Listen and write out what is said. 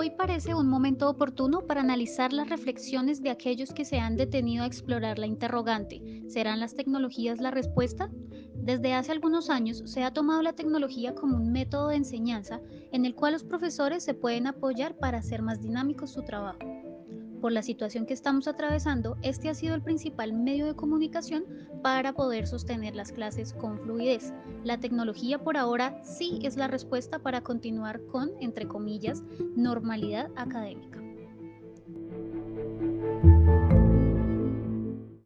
Hoy parece un momento oportuno para analizar las reflexiones de aquellos que se han detenido a explorar la interrogante. ¿Serán las tecnologías la respuesta? Desde hace algunos años se ha tomado la tecnología como un método de enseñanza en el cual los profesores se pueden apoyar para hacer más dinámico su trabajo. Por la situación que estamos atravesando, este ha sido el principal medio de comunicación para poder sostener las clases con fluidez. La tecnología por ahora sí es la respuesta para continuar con, entre comillas, normalidad académica.